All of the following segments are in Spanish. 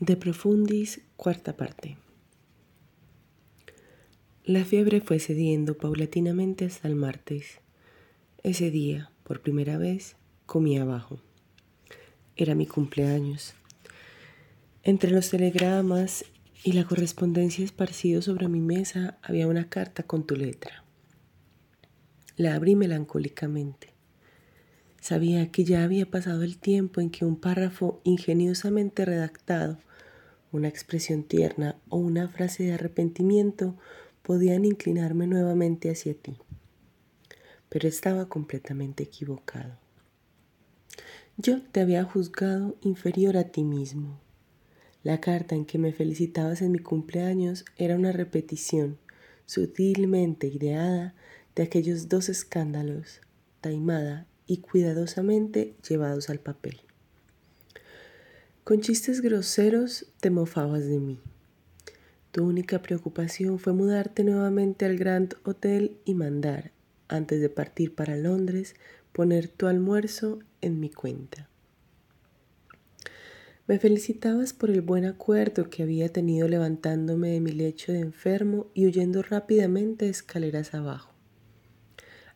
De Profundis, cuarta parte. La fiebre fue cediendo paulatinamente hasta el martes. Ese día, por primera vez, comí abajo. Era mi cumpleaños. Entre los telegramas y la correspondencia esparcidos sobre mi mesa había una carta con tu letra. La abrí melancólicamente. Sabía que ya había pasado el tiempo en que un párrafo ingeniosamente redactado una expresión tierna o una frase de arrepentimiento podían inclinarme nuevamente hacia ti. Pero estaba completamente equivocado. Yo te había juzgado inferior a ti mismo. La carta en que me felicitabas en mi cumpleaños era una repetición, sutilmente ideada, de aquellos dos escándalos, taimada y cuidadosamente llevados al papel. Con chistes groseros te mofabas de mí. Tu única preocupación fue mudarte nuevamente al Grand Hotel y mandar, antes de partir para Londres, poner tu almuerzo en mi cuenta. Me felicitabas por el buen acuerdo que había tenido levantándome de mi lecho de enfermo y huyendo rápidamente escaleras abajo.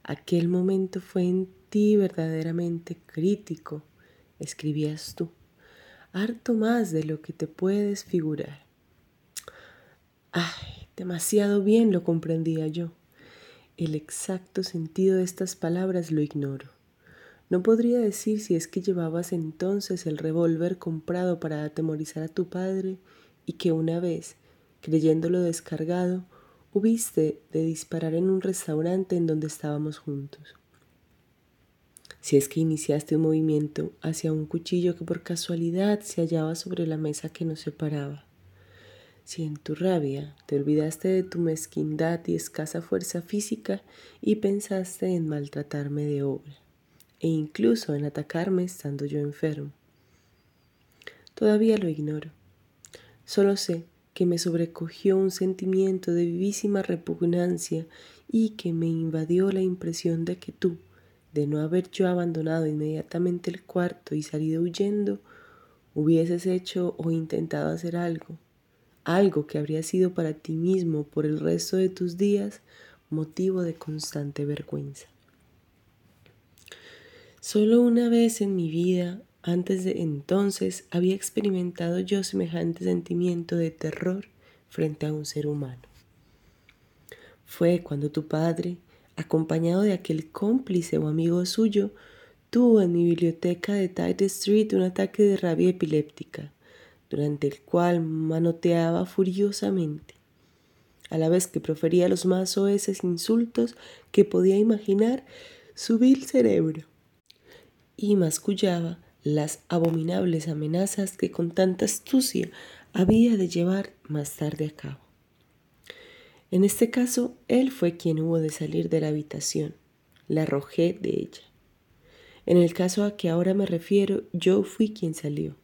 Aquel momento fue en ti verdaderamente crítico, escribías tú harto más de lo que te puedes figurar. Ay, demasiado bien lo comprendía yo. El exacto sentido de estas palabras lo ignoro. No podría decir si es que llevabas entonces el revólver comprado para atemorizar a tu padre y que una vez, creyéndolo descargado, hubiste de disparar en un restaurante en donde estábamos juntos si es que iniciaste un movimiento hacia un cuchillo que por casualidad se hallaba sobre la mesa que nos separaba. Si en tu rabia te olvidaste de tu mezquindad y escasa fuerza física y pensaste en maltratarme de obra, e incluso en atacarme estando yo enfermo. Todavía lo ignoro. Solo sé que me sobrecogió un sentimiento de vivísima repugnancia y que me invadió la impresión de que tú, de no haber yo abandonado inmediatamente el cuarto y salido huyendo, hubieses hecho o intentado hacer algo, algo que habría sido para ti mismo por el resto de tus días motivo de constante vergüenza. Solo una vez en mi vida, antes de entonces, había experimentado yo semejante sentimiento de terror frente a un ser humano. Fue cuando tu padre, acompañado de aquel cómplice o amigo suyo, tuvo en mi biblioteca de Tide Street un ataque de rabia epiléptica, durante el cual manoteaba furiosamente, a la vez que profería los más soeces insultos que podía imaginar su vil cerebro, y mascullaba las abominables amenazas que con tanta astucia había de llevar más tarde a cabo. En este caso, él fue quien hubo de salir de la habitación. La arrojé de ella. En el caso a que ahora me refiero, yo fui quien salió.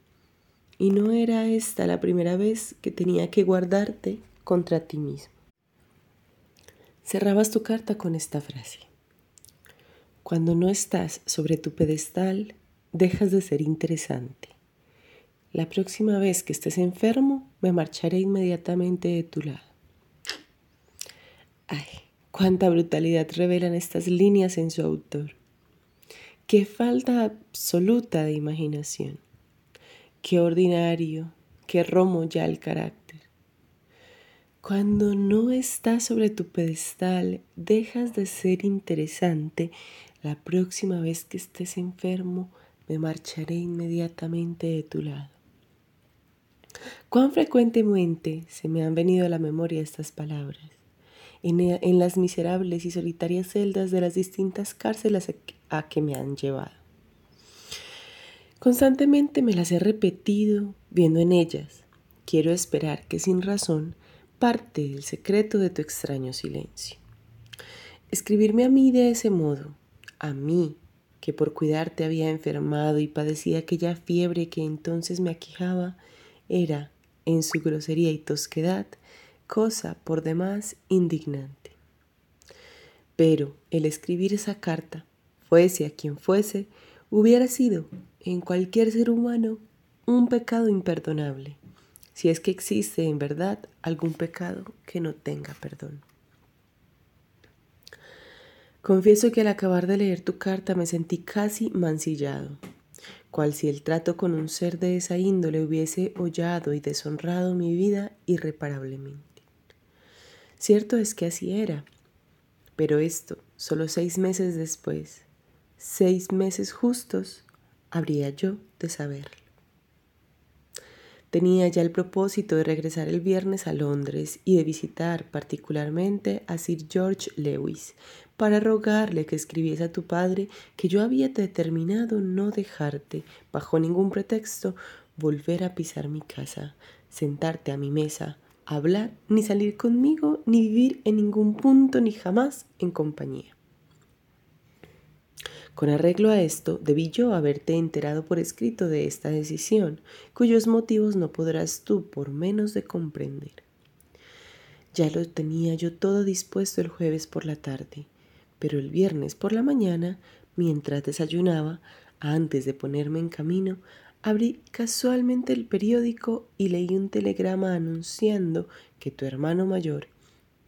Y no era esta la primera vez que tenía que guardarte contra ti mismo. Cerrabas tu carta con esta frase. Cuando no estás sobre tu pedestal, dejas de ser interesante. La próxima vez que estés enfermo, me marcharé inmediatamente de tu lado. Ay, cuánta brutalidad revelan estas líneas en su autor. Qué falta absoluta de imaginación. Qué ordinario, qué romo ya el carácter. Cuando no estás sobre tu pedestal, dejas de ser interesante. La próxima vez que estés enfermo, me marcharé inmediatamente de tu lado. Cuán frecuentemente se me han venido a la memoria estas palabras en, las miserables y solitarias celdas de las distintas cárceles a que me han llevado. Constantemente me las he repetido viendo en ellas. Quiero esperar que sin razón parte del secreto de tu extraño silencio. Escribirme a mí de ese modo, a mí, que por cuidarte había enfermado y padecía aquella fiebre que entonces me aquejaba, era, en su grosería y tosquedad, cosa por demás indignante. Pero el escribir esa carta, fuese a quien fuese, hubiera sido, en cualquier ser humano, un pecado imperdonable, si es que existe en verdad algún pecado que no tenga perdón. Confieso que al acabar de leer tu carta me sentí casi mancillado, cual si el trato con un ser de esa índole hubiese hollado y deshonrado mi vida irreparablemente. Cierto es que así era, pero esto, solo seis meses después, seis meses justos, habría yo de saberlo. Tenía ya el propósito de regresar el viernes a Londres y de visitar particularmente a Sir George Lewis para rogarle que escribiese a tu padre que yo había determinado no dejarte, bajo ningún pretexto, volver a pisar mi casa, sentarte a mi mesa, hablar, ni salir conmigo, ni vivir en ningún punto, ni jamás en compañía. Con arreglo a esto, debí yo haberte enterado por escrito de esta decisión, cuyos motivos no podrás tú por menos de comprender. Ya lo tenía yo todo dispuesto el jueves por la tarde, pero el viernes por la mañana, mientras desayunaba, antes de ponerme en camino, abrí casualmente el periódico y leí un telegrama anunciando que tu hermano mayor,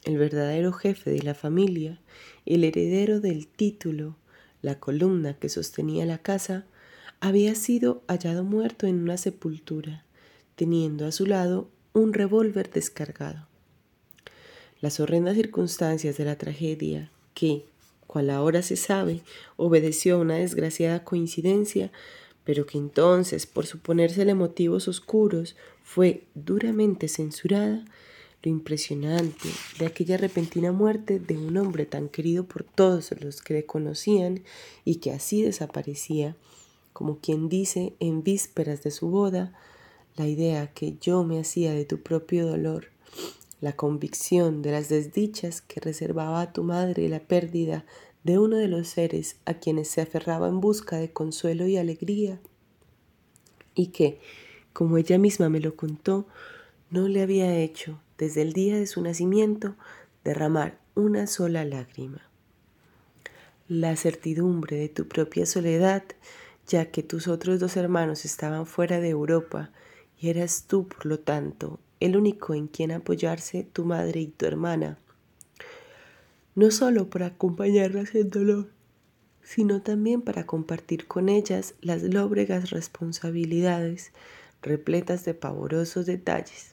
el verdadero jefe de la familia, el heredero del título, la columna que sostenía la casa, había sido hallado muerto en una sepultura, teniendo a su lado un revólver descargado. Las horrendas circunstancias de la tragedia, que, cual ahora se sabe, obedeció a una desgraciada coincidencia, pero que entonces, por suponérsele motivos oscuros, fue duramente censurada, lo impresionante de aquella repentina muerte de un hombre tan querido por todos los que le conocían y que así desaparecía, como quien dice en vísperas de su boda, la idea que yo me hacía de tu propio dolor, la convicción de las desdichas que reservaba a tu madre la pérdida de uno de los seres a quienes se aferraba en busca de consuelo y alegría, y que, como ella misma me lo contó, no le había hecho desde el día de su nacimiento, derramar una sola lágrima. La certidumbre de tu propia soledad, ya que tus otros dos hermanos estaban fuera de Europa y eras tú, por lo tanto, el único en quien apoyarse tu madre y tu hermana, no solo para acompañarlas en dolor, sino también para compartir con ellas las lóbregas responsabilidades repletas de pavorosos detalles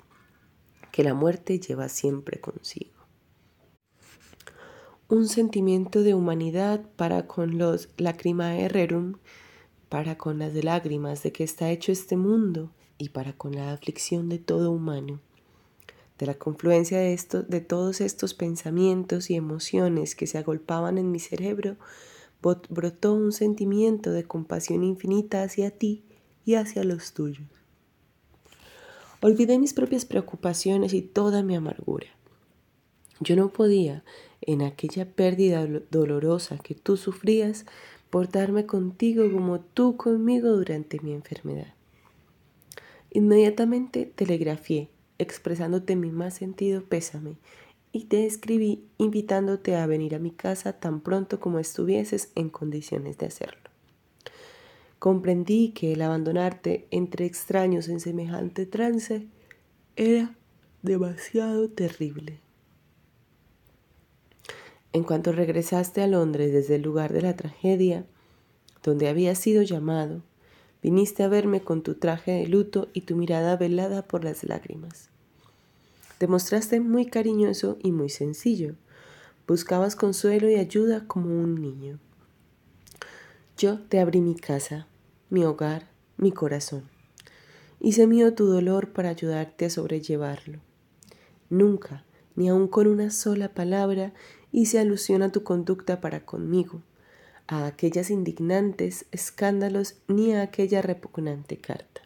que la muerte lleva siempre consigo. Un sentimiento de humanidad para con los lacrimae rerum, para con las lágrimas de que está hecho este mundo y para con la aflicción de todo humano. De la confluencia de, esto, de todos estos pensamientos y emociones que se agolpaban en mi cerebro, brotó un sentimiento de compasión infinita hacia ti y hacia los tuyos. Olvidé mis propias preocupaciones y toda mi amargura. Yo no podía, en aquella pérdida dolorosa que tú sufrías, portarme contigo como tú conmigo durante mi enfermedad. Inmediatamente telegrafié, expresándote mi más sentido pésame, y te escribí invitándote a venir a mi casa tan pronto como estuvieses en condiciones de hacerlo. Comprendí que el abandonarte entre extraños en semejante trance era demasiado terrible. En cuanto regresaste a Londres desde el lugar de la tragedia, donde había sido llamado, viniste a verme con tu traje de luto y tu mirada velada por las lágrimas. Te mostraste muy cariñoso y muy sencillo. Buscabas consuelo y ayuda como un niño. Yo te abrí mi casa, mi hogar, mi corazón. Hice mío tu dolor para ayudarte a sobrellevarlo. Nunca, ni aun con una sola palabra, hice alusión a tu conducta para conmigo, a aquellas indignantes escándalos ni a aquella repugnante carta.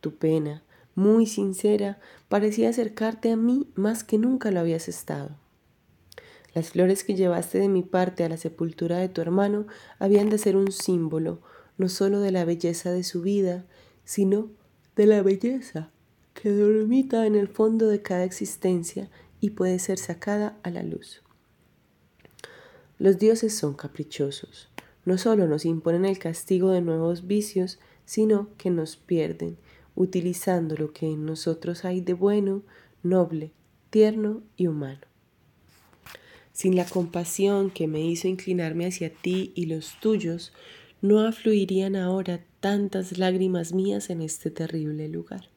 Tu pena, muy sincera, parecía acercarte a mí más que nunca lo habías estado. Las flores que llevaste de mi parte a la sepultura de tu hermano habían de ser un símbolo no solo de la belleza de su vida, sino de la belleza que dormita en el fondo de cada existencia y puede ser sacada a la luz. Los dioses son caprichosos. No solo nos imponen el castigo de nuevos vicios, sino que nos pierden, utilizando lo que en nosotros hay de bueno, noble, tierno y humano. Sin la compasión que me hizo inclinarme hacia ti y los tuyos, no afluirían ahora tantas lágrimas mías en este terrible lugar.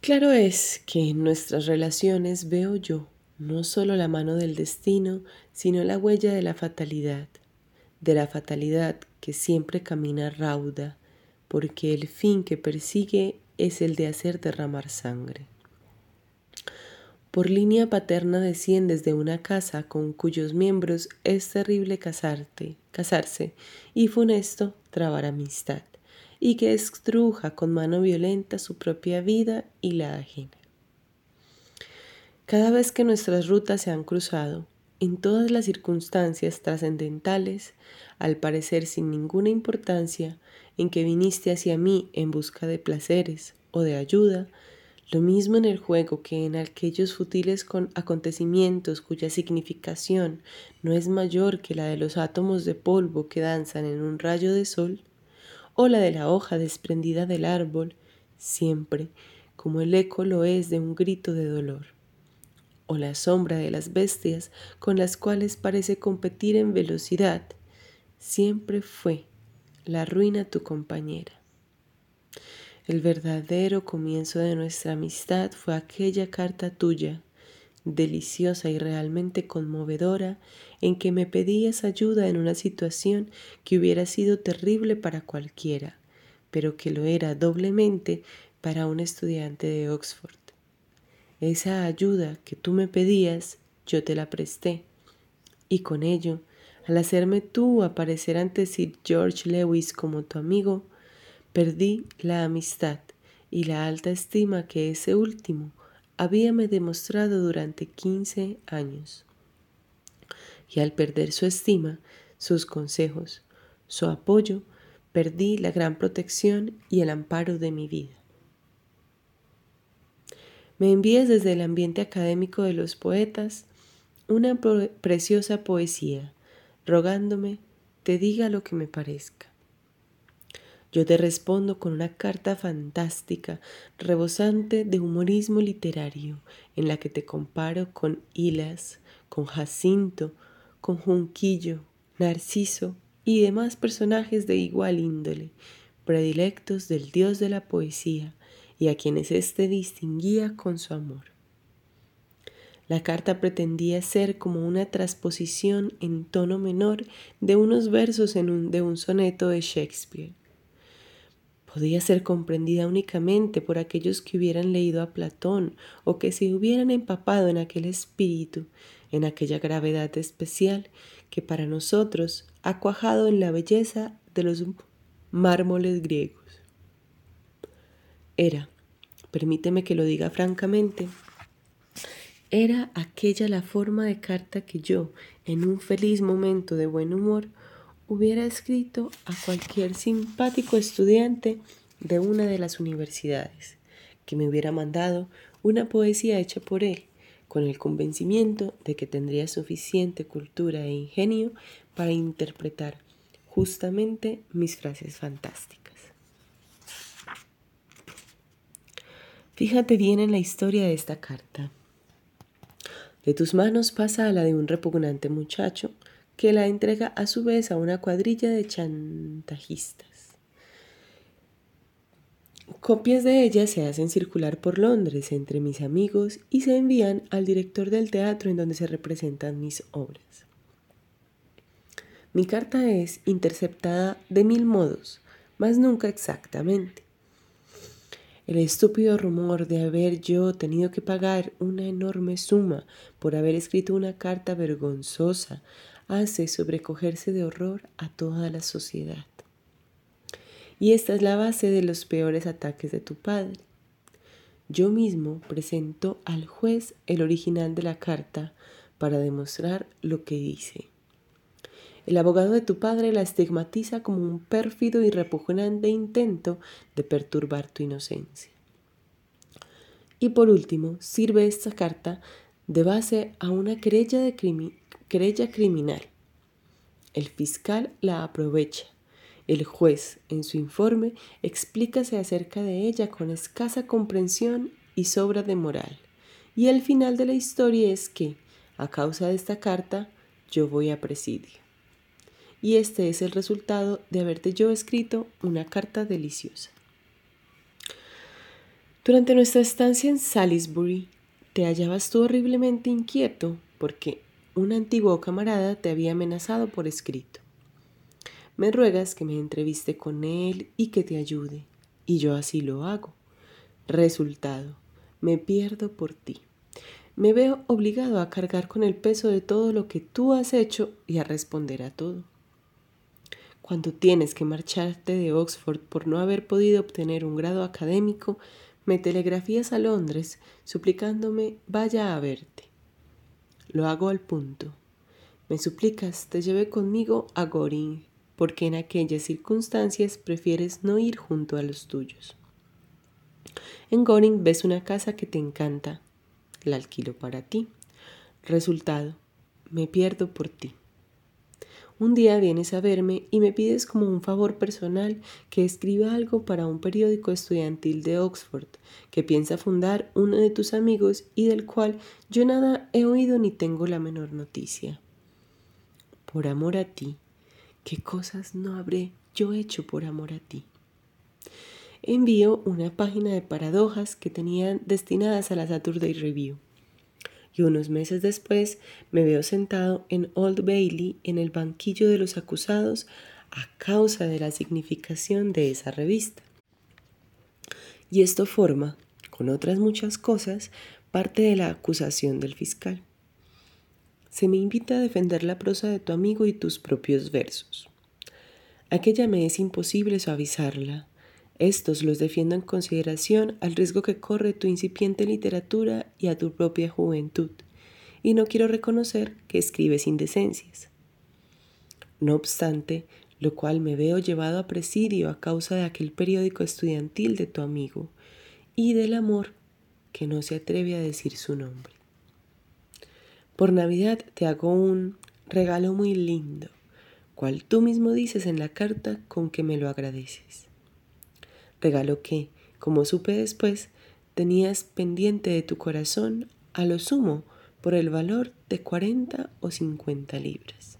Claro es que en nuestras relaciones veo yo no solo la mano del destino, sino la huella de la fatalidad, de la fatalidad que siempre camina rauda, porque el fin que persigue es el de hacer derramar sangre. Por línea paterna desciendes de una casa con cuyos miembros es terrible casarte, casarse y funesto trabar amistad, y que estruja con mano violenta su propia vida y la ajena. Cada vez que nuestras rutas se han cruzado, en todas las circunstancias trascendentales, al parecer sin ninguna importancia, en que viniste hacia mí en busca de placeres o de ayuda, lo mismo en el juego que en aquellos futiles con acontecimientos cuya significación no es mayor que la de los átomos de polvo que danzan en un rayo de sol, o la de la hoja desprendida del árbol, siempre como el eco lo es de un grito de dolor o la sombra de las bestias con las cuales parece competir en velocidad, siempre fue la ruina tu compañera. El verdadero comienzo de nuestra amistad fue aquella carta tuya, deliciosa y realmente conmovedora, en que me pedías ayuda en una situación que hubiera sido terrible para cualquiera, pero que lo era doblemente para un estudiante de Oxford. Esa ayuda que tú me pedías, yo te la presté. Y con ello, al hacerme tú aparecer ante Sir George Lewis como tu amigo, perdí la amistad y la alta estima que ese último habíame demostrado durante 15 años. Y al perder su estima, sus consejos, su apoyo, perdí la gran protección y el amparo de mi vida me envíes desde el ambiente académico de los poetas una preciosa poesía, rogándome te diga lo que me parezca. Yo te respondo con una carta fantástica, rebosante de humorismo literario, en la que te comparo con Hilas, con Jacinto, con Junquillo, Narciso y demás personajes de igual índole, predilectos del dios de la poesía, y a quienes éste distinguía con su amor. La carta pretendía ser como una transposición en tono menor de unos versos un, de un soneto de Shakespeare. Podía ser comprendida únicamente por aquellos que hubieran leído a Platón o que se hubieran empapado en aquel espíritu, en aquella gravedad especial que para nosotros ha cuajado en la belleza de los mármoles griegos. Era, permíteme que lo diga francamente, era aquella la forma de carta que yo, en un feliz momento de buen humor, hubiera escrito a cualquier simpático estudiante de una de las universidades, que me hubiera mandado una poesía hecha por él, con el convencimiento de que tendría suficiente cultura e ingenio para interpretar justamente mis frases fantásticas. Fíjate bien en la historia de esta carta. De tus manos pasa a la de un repugnante muchacho que la entrega a su vez a una cuadrilla de chantajistas. Copias de ella se hacen circular por Londres entre mis amigos y se envían al director del teatro en donde se representan mis obras. Mi carta es interceptada de mil modos, mas nunca exactamente. El estúpido rumor de haber yo tenido que pagar una enorme suma por haber escrito una carta vergonzosa hace sobrecogerse de horror a toda la sociedad. Y esta es la base de los peores ataques de tu padre. Yo mismo presento al juez el original de la carta para demostrar lo que dice. El abogado de tu padre la estigmatiza como un pérfido y repugnante intento de perturbar tu inocencia. Y por último, sirve esta carta de base a una querella, criminal. El fiscal la aprovecha El juez, en su informe, explícase acerca de ella con escasa comprensión y sobra de moral. Y el final de la historia es que, a causa de esta carta, yo voy a presidio. Y este es el resultado de haberte yo escrito una carta deliciosa. Durante nuestra estancia en Salisbury, te hallabas tú horriblemente inquieto porque un antiguo camarada te había amenazado por escrito. Me ruegas que me entreviste con él y que te ayude, y yo así lo hago. Resultado, me pierdo por ti. Me veo obligado a cargar con el peso de todo lo que tú has hecho y a responder a todo. Cuando tienes que marcharte de Oxford por no haber podido obtener un grado académico, me telegrafías a Londres suplicándome vaya a verte. Lo hago al punto. Me suplicas te lleve conmigo a Goring porque en aquellas circunstancias prefieres no ir junto a los tuyos. En Goring ves una casa que te encanta, la alquilo para ti. Resultado, me pierdo por ti. Un día vienes a verme y me pides como un favor personal que escriba algo para un periódico estudiantil de Oxford que piensa fundar uno de tus amigos y del cual yo nada he oído ni tengo la menor noticia. Por amor a ti, ¿Qué cosas no habré yo hecho por amor a ti? Envío una página de paradojas que tenían destinadas a la Saturday Review. Y unos meses después me veo sentado en Old Bailey en el banquillo de los acusados a causa de la significación de esa revista. Y esto forma, con otras muchas cosas, parte de la acusación del fiscal se me invita a defender la prosa de tu amigo y tus propios versos. Aquella me es imposible suavizarla. Estos los defiendo en consideración al riesgo que corre tu incipiente literatura y a tu propia juventud, y no quiero reconocer que escribes indecencias. No obstante, lo cual me veo llevado a presidio a causa de aquel periódico estudiantil de tu amigo y del amor que no se atreve a decir su nombre. Por Navidad te hago un regalo muy lindo, cual tú mismo dices en la carta con que me lo agradeces. Regalo que, como supe después, tenías pendiente de tu corazón a lo sumo por el valor de 40 o 50 libras.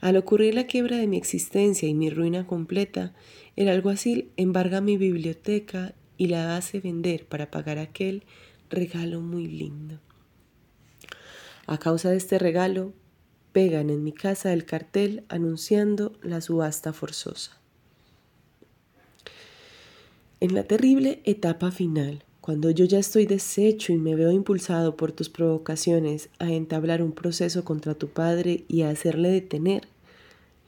Al ocurrir la quiebra de mi existencia y mi ruina completa, el alguacil embarga mi biblioteca y la hace vender para pagar aquel regalo muy lindo. A causa de este regalo, pegan en mi casa el cartel anunciando la subasta forzosa. En la terrible etapa final, cuando yo ya estoy deshecho y me veo impulsado por tus provocaciones a entablar un proceso contra tu padre y a hacerle detener,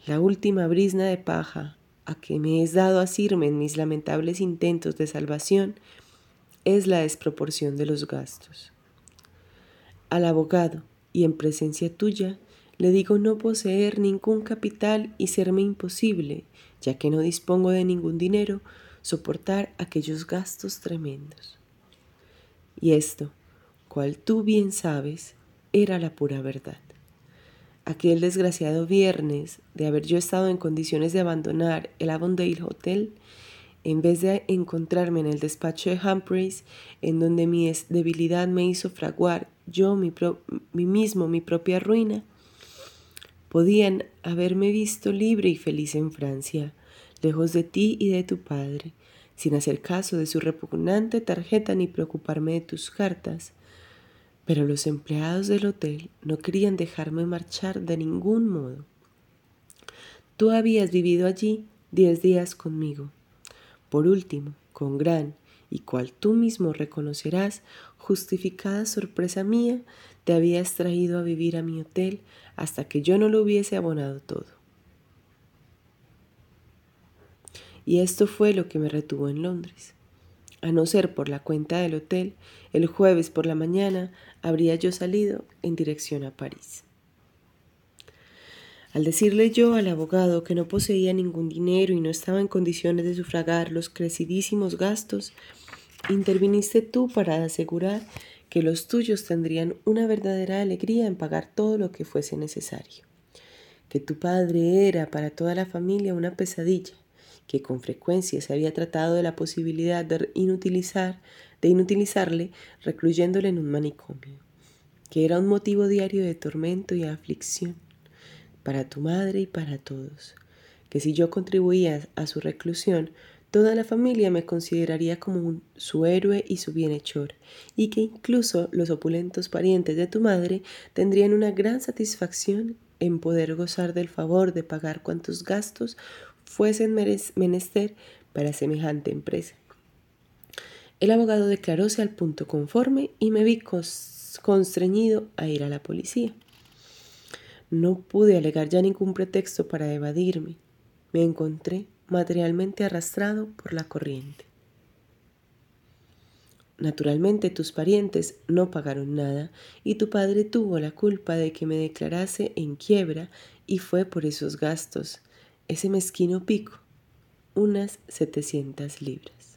la última brisna de paja a que me es dado asirme en mis lamentables intentos de salvación es la desproporción de los gastos. Al abogado, y en presencia tuya, le digo no poseer ningún capital y serme imposible, ya que no dispongo de ningún dinero, soportar aquellos gastos tremendos. Y esto, cual tú bien sabes, era la pura verdad. Aquel desgraciado viernes de haber yo estado en condiciones de abandonar el Avondale Hotel, en vez de encontrarme en el despacho de Humphreys, en donde mi debilidad me hizo fraguar yo mi, mismo mi propia ruina, podían haberme visto libre y feliz en Francia, lejos de ti y de tu padre, sin hacer caso de su repugnante tarjeta ni preocuparme de tus cartas. Pero los empleados del hotel no querían dejarme marchar de ningún modo. Tú habías vivido allí diez días conmigo por último, con gran y cual tú mismo reconocerás, justificada sorpresa mía, te habías traído a vivir a mi hotel hasta que yo no lo hubiese abonado todo. Y esto fue lo que me retuvo en Londres. A no ser por la cuenta del hotel, el jueves por la mañana habría yo salido en dirección a París. Al decirle yo al abogado que no poseía ningún dinero y no estaba en condiciones de sufragar los crecidísimos gastos, interviniste tú para asegurar que los tuyos tendrían una verdadera alegría en pagar todo lo que fuese necesario. que tu padre era para toda la familia una pesadilla, que con frecuencia se había tratado de la posibilidad de inutilizar, de inutilizarle recluyéndole en un manicomio, que era un motivo diario de tormento y aflicción para tu madre y para todos, que si yo contribuía a su reclusión, toda la familia me consideraría como su héroe y su bienhechor, y que incluso los opulentos parientes de tu madre tendrían una gran satisfacción en poder gozar del favor de pagar cuantos gastos fuesen menester para semejante empresa. El abogado declaróse al punto conforme y me vi constreñido a ir a la policía. No pude alegar ya ningún pretexto para evadirme. Me encontré materialmente arrastrado por la corriente. Naturalmente tus parientes no pagaron nada y tu padre tuvo la culpa de que me declarase en quiebra y fue por esos gastos, ese mezquino pico, unas 700 libras.